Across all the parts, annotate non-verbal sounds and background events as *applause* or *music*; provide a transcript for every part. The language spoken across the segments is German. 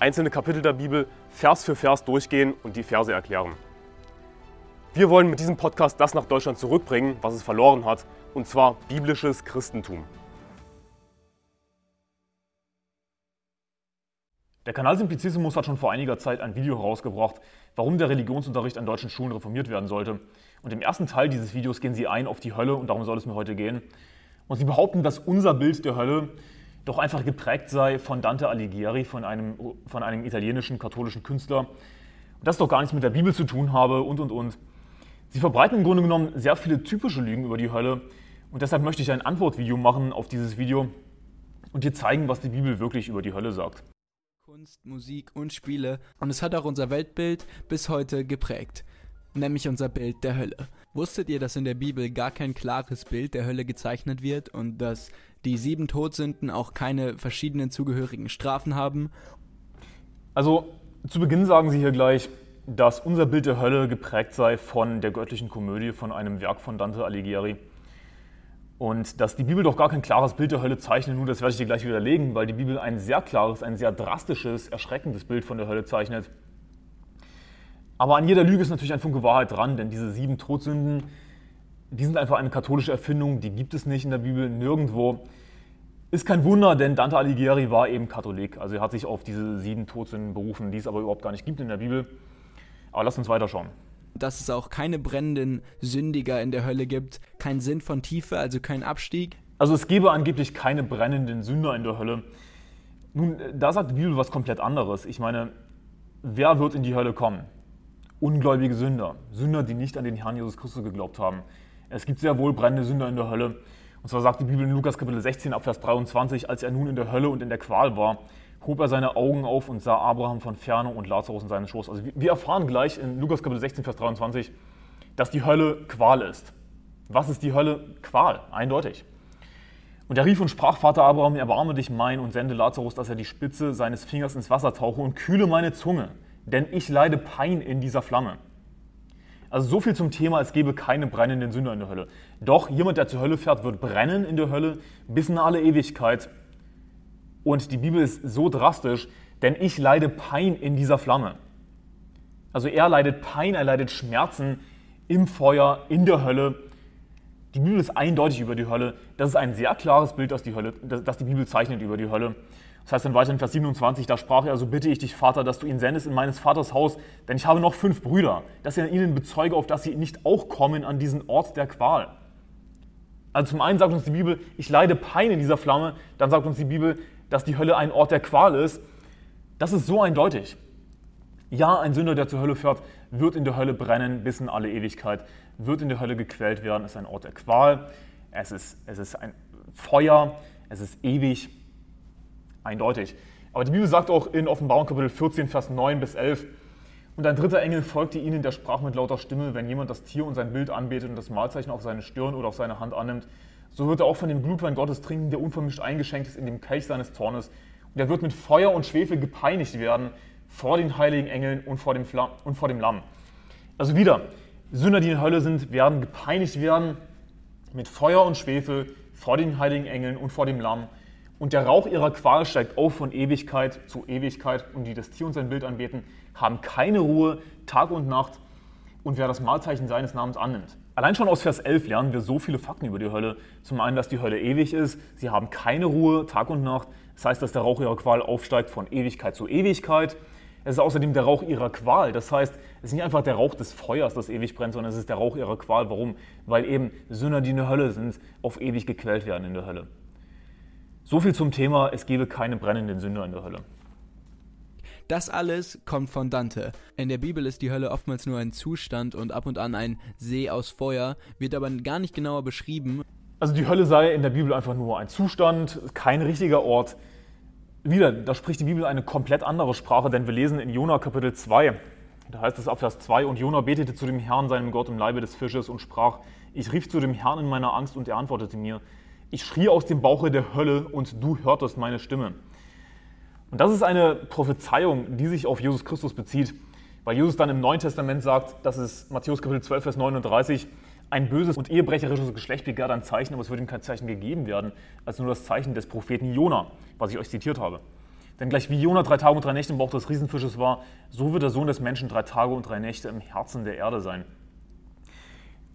einzelne Kapitel der Bibel Vers für Vers durchgehen und die Verse erklären. Wir wollen mit diesem Podcast das nach Deutschland zurückbringen, was es verloren hat, und zwar biblisches Christentum. Der Kanal Simplicissimus hat schon vor einiger Zeit ein Video herausgebracht, warum der Religionsunterricht an deutschen Schulen reformiert werden sollte. Und im ersten Teil dieses Videos gehen sie ein auf die Hölle und darum soll es mir heute gehen. Und sie behaupten, dass unser Bild der Hölle doch einfach geprägt sei von Dante Alighieri, von einem, von einem italienischen katholischen Künstler. Und das doch gar nichts mit der Bibel zu tun habe und und und. Sie verbreiten im Grunde genommen sehr viele typische Lügen über die Hölle. Und deshalb möchte ich ein Antwortvideo machen auf dieses Video und dir zeigen, was die Bibel wirklich über die Hölle sagt. Kunst, Musik und Spiele und es hat auch unser Weltbild bis heute geprägt, nämlich unser Bild der Hölle. Wusstet ihr, dass in der Bibel gar kein klares Bild der Hölle gezeichnet wird und dass die sieben Todsünden auch keine verschiedenen zugehörigen Strafen haben? Also zu Beginn sagen Sie hier gleich, dass unser Bild der Hölle geprägt sei von der göttlichen Komödie, von einem Werk von Dante Alighieri. Und dass die Bibel doch gar kein klares Bild der Hölle zeichnet, nun, das werde ich dir gleich widerlegen, weil die Bibel ein sehr klares, ein sehr drastisches, erschreckendes Bild von der Hölle zeichnet. Aber an jeder Lüge ist natürlich ein Funke Wahrheit dran, denn diese sieben Todsünden, die sind einfach eine katholische Erfindung, die gibt es nicht in der Bibel, nirgendwo. Ist kein Wunder, denn Dante Alighieri war eben Katholik. Also er hat sich auf diese sieben Todsünden berufen, die es aber überhaupt gar nicht gibt in der Bibel. Aber lass uns weiterschauen dass es auch keine brennenden Sündiger in der Hölle gibt, keinen Sinn von Tiefe, also keinen Abstieg? Also es gäbe angeblich keine brennenden Sünder in der Hölle. Nun, da sagt die Bibel was komplett anderes. Ich meine, wer wird in die Hölle kommen? Ungläubige Sünder, Sünder, die nicht an den Herrn Jesus Christus geglaubt haben. Es gibt sehr wohl brennende Sünder in der Hölle. Und zwar sagt die Bibel in Lukas Kapitel 16 ab Vers 23, als er nun in der Hölle und in der Qual war, hob er seine Augen auf und sah Abraham von ferne und Lazarus in seinen Schoß. Also wir erfahren gleich in Lukas Kapitel 16, Vers 23, dass die Hölle Qual ist. Was ist die Hölle? Qual, eindeutig. Und er rief und sprach, Vater Abraham, erbarme dich mein und sende Lazarus, dass er die Spitze seines Fingers ins Wasser tauche und kühle meine Zunge, denn ich leide Pein in dieser Flamme. Also so viel zum Thema, es gebe keine brennenden Sünder in der Hölle. Doch jemand, der zur Hölle fährt, wird brennen in der Hölle bis in alle Ewigkeit und die Bibel ist so drastisch, denn ich leide Pein in dieser Flamme. Also er leidet Pein, er leidet Schmerzen im Feuer, in der Hölle. Die Bibel ist eindeutig über die Hölle. Das ist ein sehr klares Bild, das die, Hölle, das die Bibel zeichnet über die Hölle. Das heißt dann weiter in Vers 27, da sprach er, so bitte ich dich, Vater, dass du ihn sendest in meines Vaters Haus, denn ich habe noch fünf Brüder, dass er ihnen bezeuge, auf dass sie nicht auch kommen an diesen Ort der Qual. Also zum einen sagt uns die Bibel, ich leide Pein in dieser Flamme, dann sagt uns die Bibel, dass die Hölle ein Ort der Qual ist, das ist so eindeutig. Ja, ein Sünder, der zur Hölle fährt, wird in der Hölle brennen bis in alle Ewigkeit, wird in der Hölle gequält werden, es ist ein Ort der Qual, es ist, es ist ein Feuer, es ist ewig, eindeutig. Aber die Bibel sagt auch in Offenbarung Kapitel 14, Vers 9 bis 11, und ein dritter Engel folgte ihnen, der sprach mit lauter Stimme, wenn jemand das Tier und sein Bild anbetet und das Mahlzeichen auf seine Stirn oder auf seine Hand annimmt, so wird er auch von dem Blutwein Gottes trinken, der unvermischt eingeschenkt ist in dem Kelch seines Zornes. Und er wird mit Feuer und Schwefel gepeinigt werden vor den heiligen Engeln und vor dem, Flam und vor dem Lamm. Also wieder, Sünder, die in Hölle sind, werden gepeinigt werden mit Feuer und Schwefel vor den heiligen Engeln und vor dem Lamm. Und der Rauch ihrer Qual steigt auf von Ewigkeit zu Ewigkeit. Und die das Tier und sein Bild anbeten, haben keine Ruhe, Tag und Nacht. Und wer das Mahlzeichen seines Namens annimmt. Allein schon aus Vers 11 lernen wir so viele Fakten über die Hölle. Zum einen, dass die Hölle ewig ist, sie haben keine Ruhe, Tag und Nacht. Das heißt, dass der Rauch ihrer Qual aufsteigt von Ewigkeit zu Ewigkeit. Es ist außerdem der Rauch ihrer Qual. Das heißt, es ist nicht einfach der Rauch des Feuers, das ewig brennt, sondern es ist der Rauch ihrer Qual. Warum? Weil eben Sünder, die in der Hölle sind, auf ewig gequält werden in der Hölle. So viel zum Thema, es gebe keine brennenden Sünder in der Hölle. Das alles kommt von Dante. In der Bibel ist die Hölle oftmals nur ein Zustand und ab und an ein See aus Feuer, wird aber gar nicht genauer beschrieben. Also die Hölle sei in der Bibel einfach nur ein Zustand, kein richtiger Ort. Wieder, da spricht die Bibel eine komplett andere Sprache, denn wir lesen in Jona Kapitel 2, Da heißt es ab Vers 2, und Jona betete zu dem Herrn, seinem Gott, im Leibe des Fisches und sprach, ich rief zu dem Herrn in meiner Angst und er antwortete mir, ich schrie aus dem Bauche der Hölle und du hörtest meine Stimme. Und das ist eine Prophezeiung, die sich auf Jesus Christus bezieht, weil Jesus dann im Neuen Testament sagt, das ist Matthäus Kapitel 12, Vers 39, ein böses und ehebrecherisches Geschlecht begehrt ein Zeichen, aber es wird ihm kein Zeichen gegeben werden, als nur das Zeichen des Propheten Jona, was ich euch zitiert habe. Denn gleich wie Jona drei Tage und drei Nächte im Bauch des Riesenfisches war, so wird der Sohn des Menschen drei Tage und drei Nächte im Herzen der Erde sein.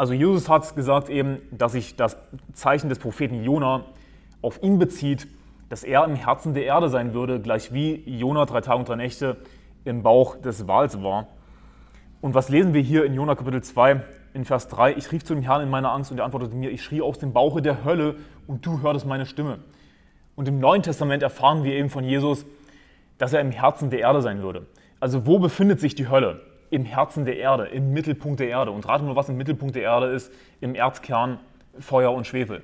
Also Jesus hat gesagt eben, dass sich das Zeichen des Propheten Jona auf ihn bezieht, dass er im Herzen der Erde sein würde, gleich wie Jona drei Tage und drei Nächte im Bauch des Wals war. Und was lesen wir hier in Jona Kapitel 2 in Vers 3? Ich rief zu dem Herrn in meiner Angst und er antwortete mir, ich schrie aus dem Bauche der Hölle und du hörtest meine Stimme. Und im Neuen Testament erfahren wir eben von Jesus, dass er im Herzen der Erde sein würde. Also wo befindet sich die Hölle? Im Herzen der Erde, im Mittelpunkt der Erde. Und rate mal, was im Mittelpunkt der Erde ist, im Erzkern Feuer und Schwefel.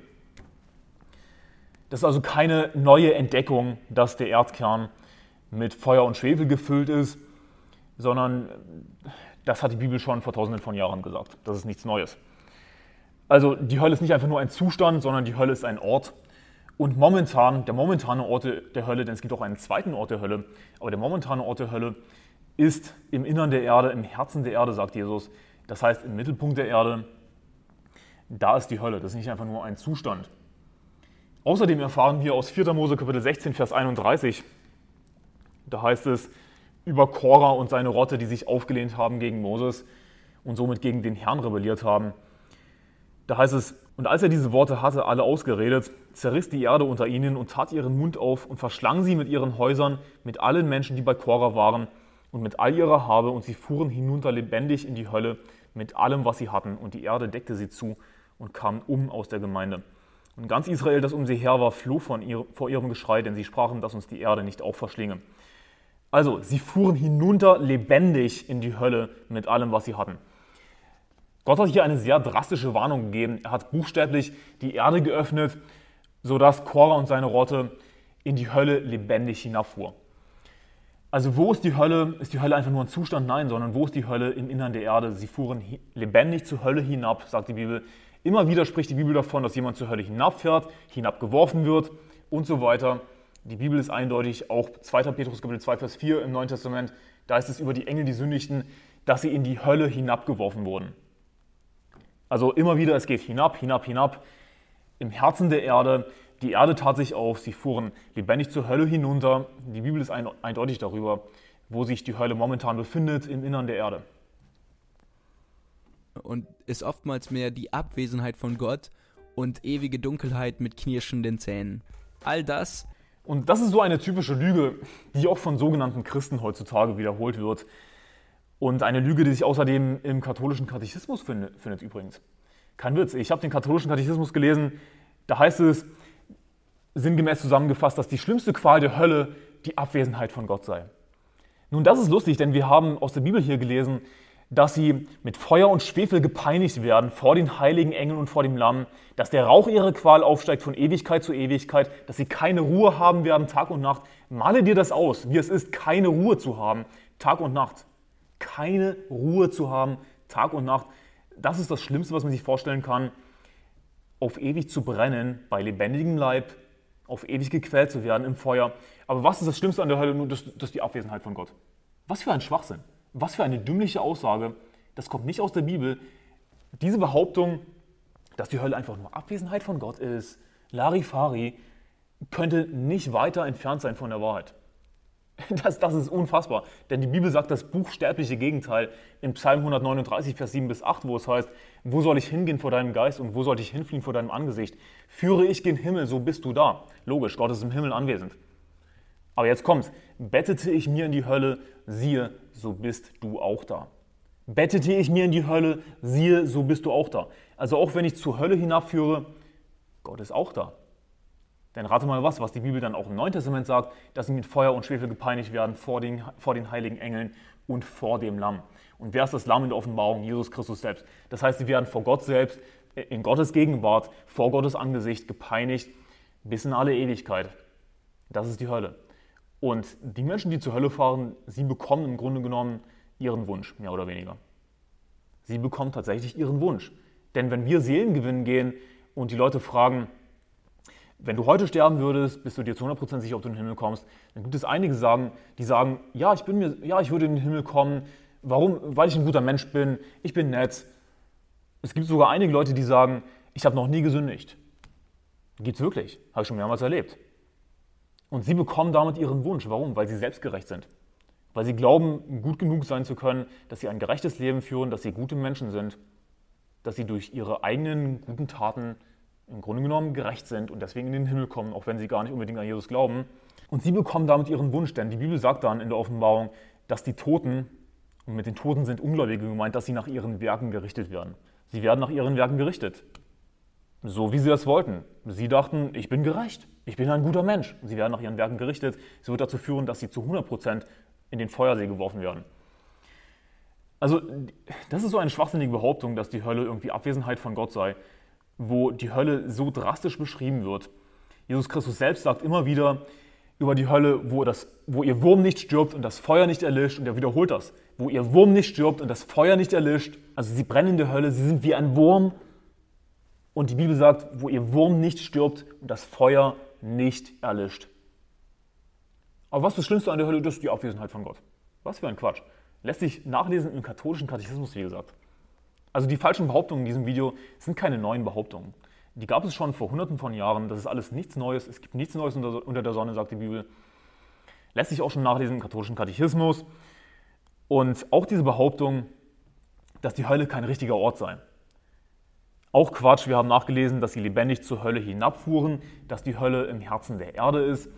Das ist also keine neue Entdeckung, dass der Erdkern mit Feuer und Schwefel gefüllt ist, sondern das hat die Bibel schon vor tausenden von Jahren gesagt. Das ist nichts Neues. Also die Hölle ist nicht einfach nur ein Zustand, sondern die Hölle ist ein Ort, und momentan, der momentane Ort der Hölle, denn es gibt auch einen zweiten Ort der Hölle, aber der momentane Ort der Hölle ist im Innern der Erde, im Herzen der Erde, sagt Jesus. Das heißt, im Mittelpunkt der Erde, da ist die Hölle. Das ist nicht einfach nur ein Zustand. Außerdem erfahren wir aus 4. Mose Kapitel 16, Vers 31, da heißt es über Korah und seine Rotte, die sich aufgelehnt haben gegen Moses und somit gegen den Herrn rebelliert haben. Da heißt es, und als er diese Worte hatte, alle ausgeredet, zerriss die Erde unter ihnen und tat ihren Mund auf und verschlang sie mit ihren Häusern, mit allen Menschen, die bei Korah waren, und mit all ihrer Habe, und sie fuhren hinunter lebendig in die Hölle mit allem, was sie hatten, und die Erde deckte sie zu und kamen um aus der Gemeinde. Und ganz Israel, das um sie her war, floh von ihr, vor ihrem Geschrei, denn sie sprachen, dass uns die Erde nicht auch verschlinge. Also, sie fuhren hinunter lebendig in die Hölle mit allem, was sie hatten. Gott hat hier eine sehr drastische Warnung gegeben. Er hat buchstäblich die Erde geöffnet, sodass Korah und seine Rotte in die Hölle lebendig hinabfuhr. Also wo ist die Hölle? Ist die Hölle einfach nur ein Zustand? Nein, sondern wo ist die Hölle im Innern der Erde? Sie fuhren lebendig zur Hölle hinab, sagt die Bibel. Immer wieder spricht die Bibel davon, dass jemand zur Hölle hinabfährt, hinabgeworfen wird und so weiter. Die Bibel ist eindeutig, auch 2. Petrus Kapitel 2, Vers 4 im Neuen Testament, da ist es über die Engel, die sündigten, dass sie in die Hölle hinabgeworfen wurden. Also immer wieder, es geht hinab, hinab, hinab, im Herzen der Erde. Die Erde tat sich auf, sie fuhren lebendig zur Hölle hinunter. Die Bibel ist eindeutig darüber, wo sich die Hölle momentan befindet, im Innern der Erde. Und ist oftmals mehr die Abwesenheit von Gott und ewige Dunkelheit mit knirschenden Zähnen. All das. Und das ist so eine typische Lüge, die auch von sogenannten Christen heutzutage wiederholt wird. Und eine Lüge, die sich außerdem im katholischen Katechismus findet, findet übrigens. Kein Witz, ich habe den katholischen Katechismus gelesen, da heißt es sinngemäß zusammengefasst, dass die schlimmste Qual der Hölle die Abwesenheit von Gott sei. Nun, das ist lustig, denn wir haben aus der Bibel hier gelesen, dass sie mit Feuer und Schwefel gepeinigt werden vor den heiligen Engeln und vor dem Lamm, dass der Rauch ihrer Qual aufsteigt von Ewigkeit zu Ewigkeit, dass sie keine Ruhe haben werden Tag und Nacht. Male dir das aus, wie es ist, keine Ruhe zu haben Tag und Nacht keine Ruhe zu haben, Tag und Nacht. Das ist das Schlimmste, was man sich vorstellen kann, auf ewig zu brennen, bei lebendigem Leib, auf ewig gequält zu werden im Feuer. Aber was ist das Schlimmste an der Hölle? Nur das, das die Abwesenheit von Gott. Was für ein Schwachsinn. Was für eine dümmliche Aussage. Das kommt nicht aus der Bibel. Diese Behauptung, dass die Hölle einfach nur Abwesenheit von Gott ist, Larifari, könnte nicht weiter entfernt sein von der Wahrheit. *laughs* Das, das ist unfassbar. Denn die Bibel sagt das buchstäbliche Gegenteil im Psalm 139, Vers 7 bis 8, wo es heißt, wo soll ich hingehen vor deinem Geist und wo soll ich hinfliehen vor deinem Angesicht? Führe ich gen Himmel, so bist du da. Logisch, Gott ist im Himmel anwesend. Aber jetzt kommt's. Bettete ich mir in die Hölle, siehe, so bist du auch da. Bettete ich mir in die Hölle, siehe, so bist du auch da. Also auch wenn ich zur Hölle hinabführe, Gott ist auch da. Denn rate mal was, was die Bibel dann auch im Neuen Testament sagt, dass sie mit Feuer und Schwefel gepeinigt werden vor den, vor den heiligen Engeln und vor dem Lamm. Und wer ist das Lamm in der Offenbarung? Jesus Christus selbst. Das heißt, sie werden vor Gott selbst, äh, in Gottes Gegenwart, vor Gottes Angesicht gepeinigt bis in alle Ewigkeit. Das ist die Hölle. Und die Menschen, die zur Hölle fahren, sie bekommen im Grunde genommen ihren Wunsch, mehr oder weniger. Sie bekommt tatsächlich ihren Wunsch. Denn wenn wir Seelengewinn gehen und die Leute fragen, wenn du heute sterben würdest, bist du dir zu 100% sicher, ob du in den Himmel kommst, dann gibt es einige, sagen, die sagen, ja, ich bin mir, ja, ich würde in den Himmel kommen. Warum? Weil ich ein guter Mensch bin, ich bin nett. Es gibt sogar einige Leute, die sagen, ich habe noch nie gesündigt. Gibt es wirklich, habe ich schon mehrmals erlebt. Und sie bekommen damit ihren Wunsch. Warum? Weil sie selbstgerecht sind. Weil sie glauben, gut genug sein zu können, dass sie ein gerechtes Leben führen, dass sie gute Menschen sind, dass sie durch ihre eigenen guten Taten im Grunde genommen gerecht sind und deswegen in den Himmel kommen, auch wenn sie gar nicht unbedingt an Jesus glauben. Und sie bekommen damit ihren Wunsch, denn die Bibel sagt dann in der Offenbarung, dass die Toten, und mit den Toten sind Ungläubige gemeint, dass sie nach ihren Werken gerichtet werden. Sie werden nach ihren Werken gerichtet. So wie sie das wollten. Sie dachten, ich bin gerecht, ich bin ein guter Mensch. Sie werden nach ihren Werken gerichtet. Es wird dazu führen, dass sie zu 100% in den Feuersee geworfen werden. Also, das ist so eine schwachsinnige Behauptung, dass die Hölle irgendwie Abwesenheit von Gott sei wo die Hölle so drastisch beschrieben wird. Jesus Christus selbst sagt immer wieder über die Hölle, wo, das, wo ihr Wurm nicht stirbt und das Feuer nicht erlischt, und er wiederholt das, wo ihr Wurm nicht stirbt und das Feuer nicht erlischt. Also sie brennen in der Hölle, sie sind wie ein Wurm. Und die Bibel sagt, wo ihr Wurm nicht stirbt und das Feuer nicht erlischt. Aber was ist das Schlimmste an der Hölle? Das ist die Abwesenheit von Gott. Was für ein Quatsch. Lässt sich nachlesen im katholischen Katechismus, wie gesagt. Also die falschen Behauptungen in diesem Video sind keine neuen Behauptungen. Die gab es schon vor hunderten von Jahren. Das ist alles nichts Neues. Es gibt nichts Neues unter der Sonne, sagt die Bibel. Lässt sich auch schon nachlesen im katholischen Katechismus. Und auch diese Behauptung, dass die Hölle kein richtiger Ort sei. Auch Quatsch, wir haben nachgelesen, dass sie lebendig zur Hölle hinabfuhren, dass die Hölle im Herzen der Erde ist.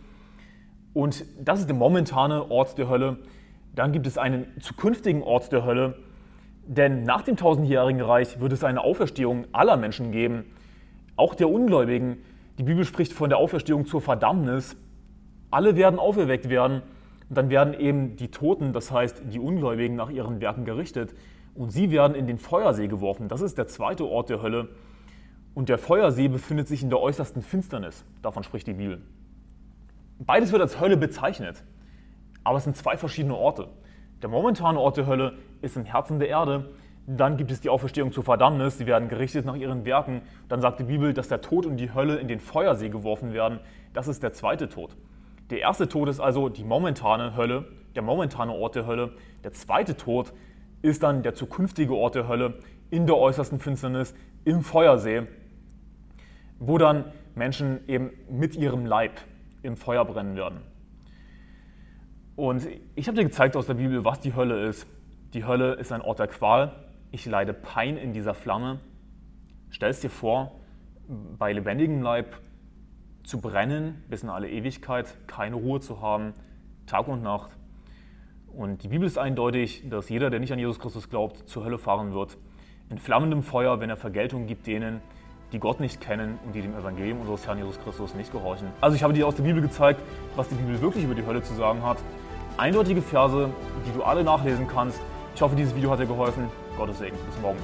Und das ist der momentane Ort der Hölle. Dann gibt es einen zukünftigen Ort der Hölle, denn nach dem tausendjährigen Reich wird es eine Auferstehung aller Menschen geben, auch der Ungläubigen. Die Bibel spricht von der Auferstehung zur Verdammnis. Alle werden auferweckt werden und dann werden eben die Toten, das heißt die Ungläubigen, nach ihren Werken gerichtet und sie werden in den Feuersee geworfen. Das ist der zweite Ort der Hölle. Und der Feuersee befindet sich in der äußersten Finsternis. Davon spricht die Bibel. Beides wird als Hölle bezeichnet, aber es sind zwei verschiedene Orte. Der momentane Ort der Hölle ist im Herzen der Erde. Dann gibt es die Auferstehung zur Verdammnis. Sie werden gerichtet nach ihren Werken. Dann sagt die Bibel, dass der Tod und die Hölle in den Feuersee geworfen werden. Das ist der zweite Tod. Der erste Tod ist also die momentane Hölle, der momentane Ort der Hölle. Der zweite Tod ist dann der zukünftige Ort der Hölle in der äußersten Finsternis, im Feuersee, wo dann Menschen eben mit ihrem Leib im Feuer brennen werden. Und ich habe dir gezeigt aus der Bibel, was die Hölle ist. Die Hölle ist ein Ort der Qual. Ich leide Pein in dieser Flamme. Stell es dir vor, bei lebendigem Leib zu brennen bis in alle Ewigkeit, keine Ruhe zu haben, Tag und Nacht. Und die Bibel ist eindeutig, dass jeder, der nicht an Jesus Christus glaubt, zur Hölle fahren wird. In flammendem Feuer, wenn er Vergeltung gibt denen, die Gott nicht kennen und die dem Evangelium unseres Herrn Jesus Christus nicht gehorchen. Also ich habe dir aus der Bibel gezeigt, was die Bibel wirklich über die Hölle zu sagen hat eindeutige Verse, die du alle nachlesen kannst. Ich hoffe, dieses Video hat dir geholfen. Gottes Segen. Bis morgen.